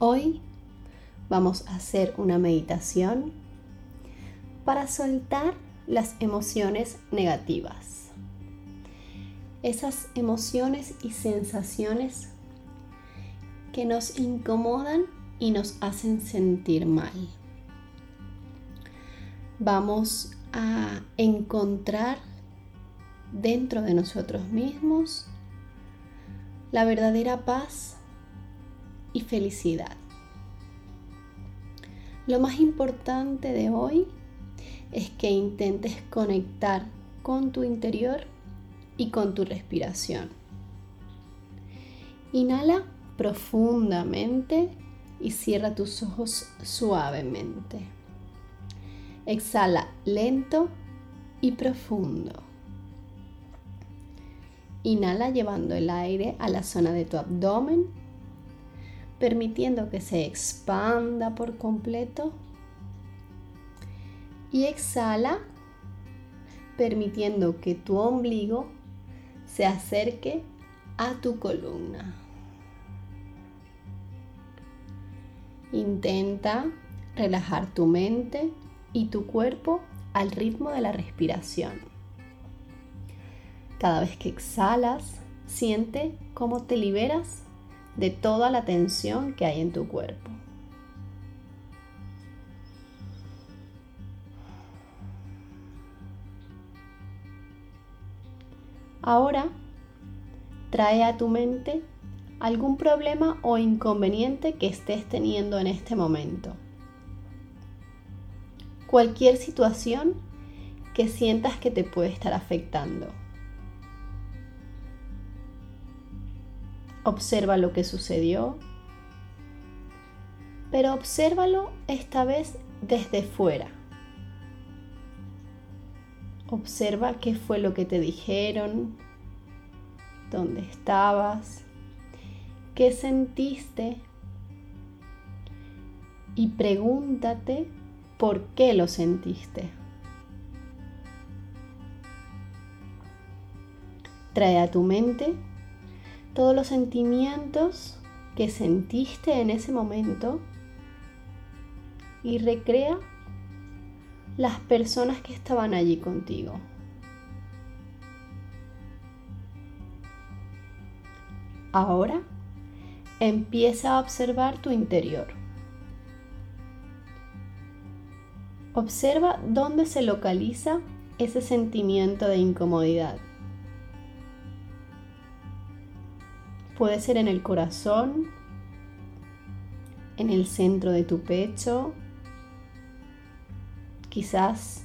Hoy vamos a hacer una meditación para soltar las emociones negativas. Esas emociones y sensaciones que nos incomodan y nos hacen sentir mal. Vamos a encontrar dentro de nosotros mismos la verdadera paz y felicidad. Lo más importante de hoy es que intentes conectar con tu interior y con tu respiración. Inhala profundamente y cierra tus ojos suavemente. Exhala lento y profundo. Inhala llevando el aire a la zona de tu abdomen permitiendo que se expanda por completo. Y exhala, permitiendo que tu ombligo se acerque a tu columna. Intenta relajar tu mente y tu cuerpo al ritmo de la respiración. Cada vez que exhalas, siente cómo te liberas de toda la tensión que hay en tu cuerpo. Ahora trae a tu mente algún problema o inconveniente que estés teniendo en este momento. Cualquier situación que sientas que te puede estar afectando. Observa lo que sucedió, pero obsérvalo esta vez desde fuera. Observa qué fue lo que te dijeron, dónde estabas, qué sentiste y pregúntate por qué lo sentiste. Trae a tu mente todos los sentimientos que sentiste en ese momento y recrea las personas que estaban allí contigo. Ahora empieza a observar tu interior. Observa dónde se localiza ese sentimiento de incomodidad. Puede ser en el corazón, en el centro de tu pecho, quizás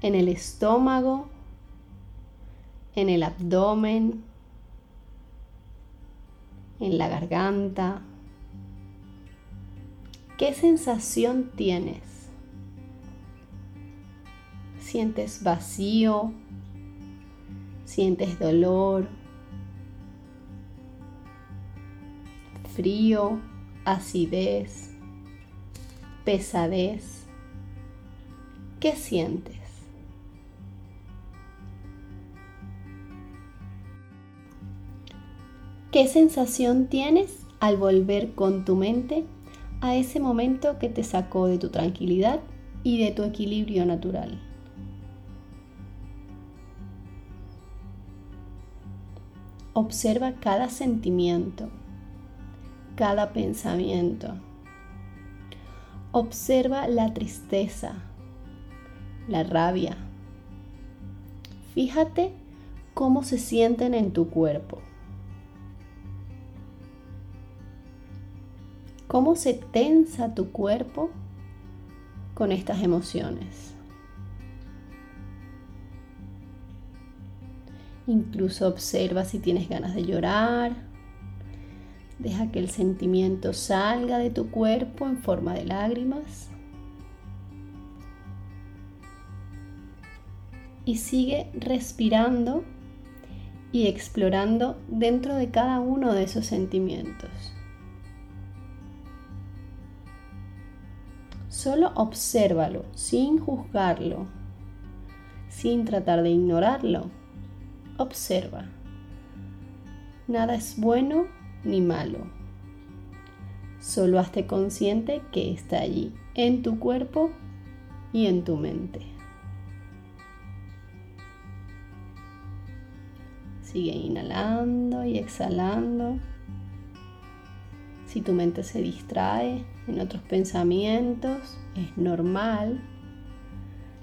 en el estómago, en el abdomen, en la garganta. ¿Qué sensación tienes? ¿Sientes vacío? ¿Sientes dolor? Frío, acidez, pesadez. ¿Qué sientes? ¿Qué sensación tienes al volver con tu mente a ese momento que te sacó de tu tranquilidad y de tu equilibrio natural? Observa cada sentimiento cada pensamiento. Observa la tristeza, la rabia. Fíjate cómo se sienten en tu cuerpo. Cómo se tensa tu cuerpo con estas emociones. Incluso observa si tienes ganas de llorar Deja que el sentimiento salga de tu cuerpo en forma de lágrimas. Y sigue respirando y explorando dentro de cada uno de esos sentimientos. Solo obsérvalo sin juzgarlo, sin tratar de ignorarlo. Observa. Nada es bueno ni malo. Solo hazte consciente que está allí, en tu cuerpo y en tu mente. Sigue inhalando y exhalando. Si tu mente se distrae en otros pensamientos, es normal.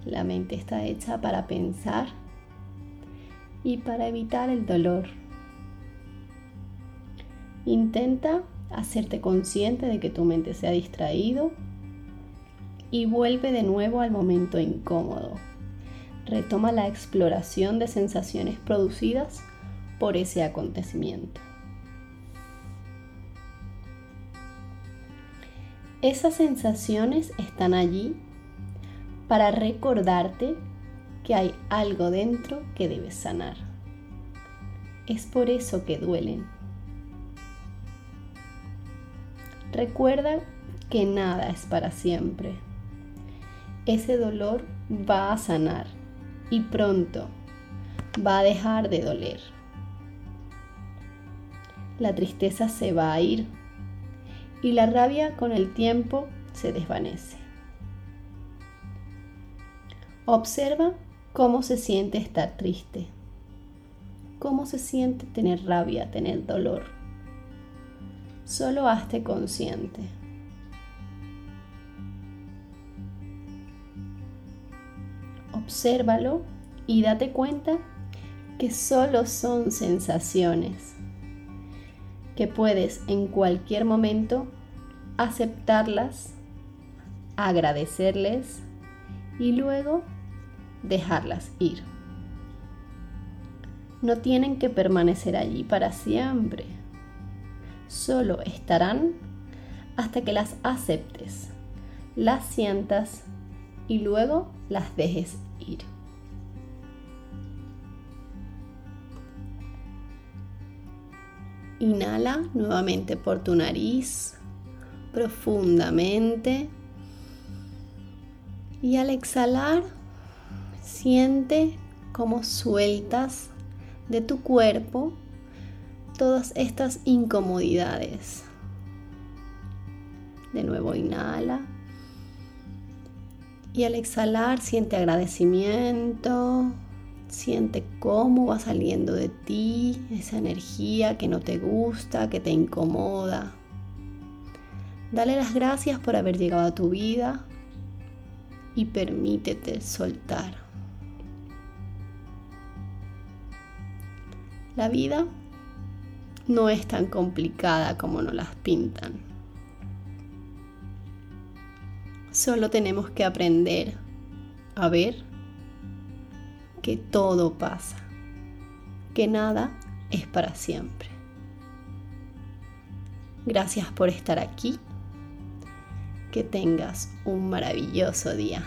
La mente está hecha para pensar y para evitar el dolor. Intenta hacerte consciente de que tu mente se ha distraído y vuelve de nuevo al momento incómodo. Retoma la exploración de sensaciones producidas por ese acontecimiento. Esas sensaciones están allí para recordarte que hay algo dentro que debes sanar. Es por eso que duelen. Recuerda que nada es para siempre. Ese dolor va a sanar y pronto va a dejar de doler. La tristeza se va a ir y la rabia con el tiempo se desvanece. Observa cómo se siente estar triste, cómo se siente tener rabia, tener dolor Solo hazte consciente. Obsérvalo y date cuenta que solo son sensaciones, que puedes en cualquier momento aceptarlas, agradecerles y luego dejarlas ir. No tienen que permanecer allí para siempre solo estarán hasta que las aceptes, las sientas y luego las dejes ir. Inhala nuevamente por tu nariz profundamente y al exhalar siente cómo sueltas de tu cuerpo todas estas incomodidades. De nuevo inhala. Y al exhalar siente agradecimiento, siente cómo va saliendo de ti esa energía que no te gusta, que te incomoda. Dale las gracias por haber llegado a tu vida y permítete soltar. La vida no es tan complicada como nos las pintan. Solo tenemos que aprender a ver que todo pasa, que nada es para siempre. Gracias por estar aquí. Que tengas un maravilloso día.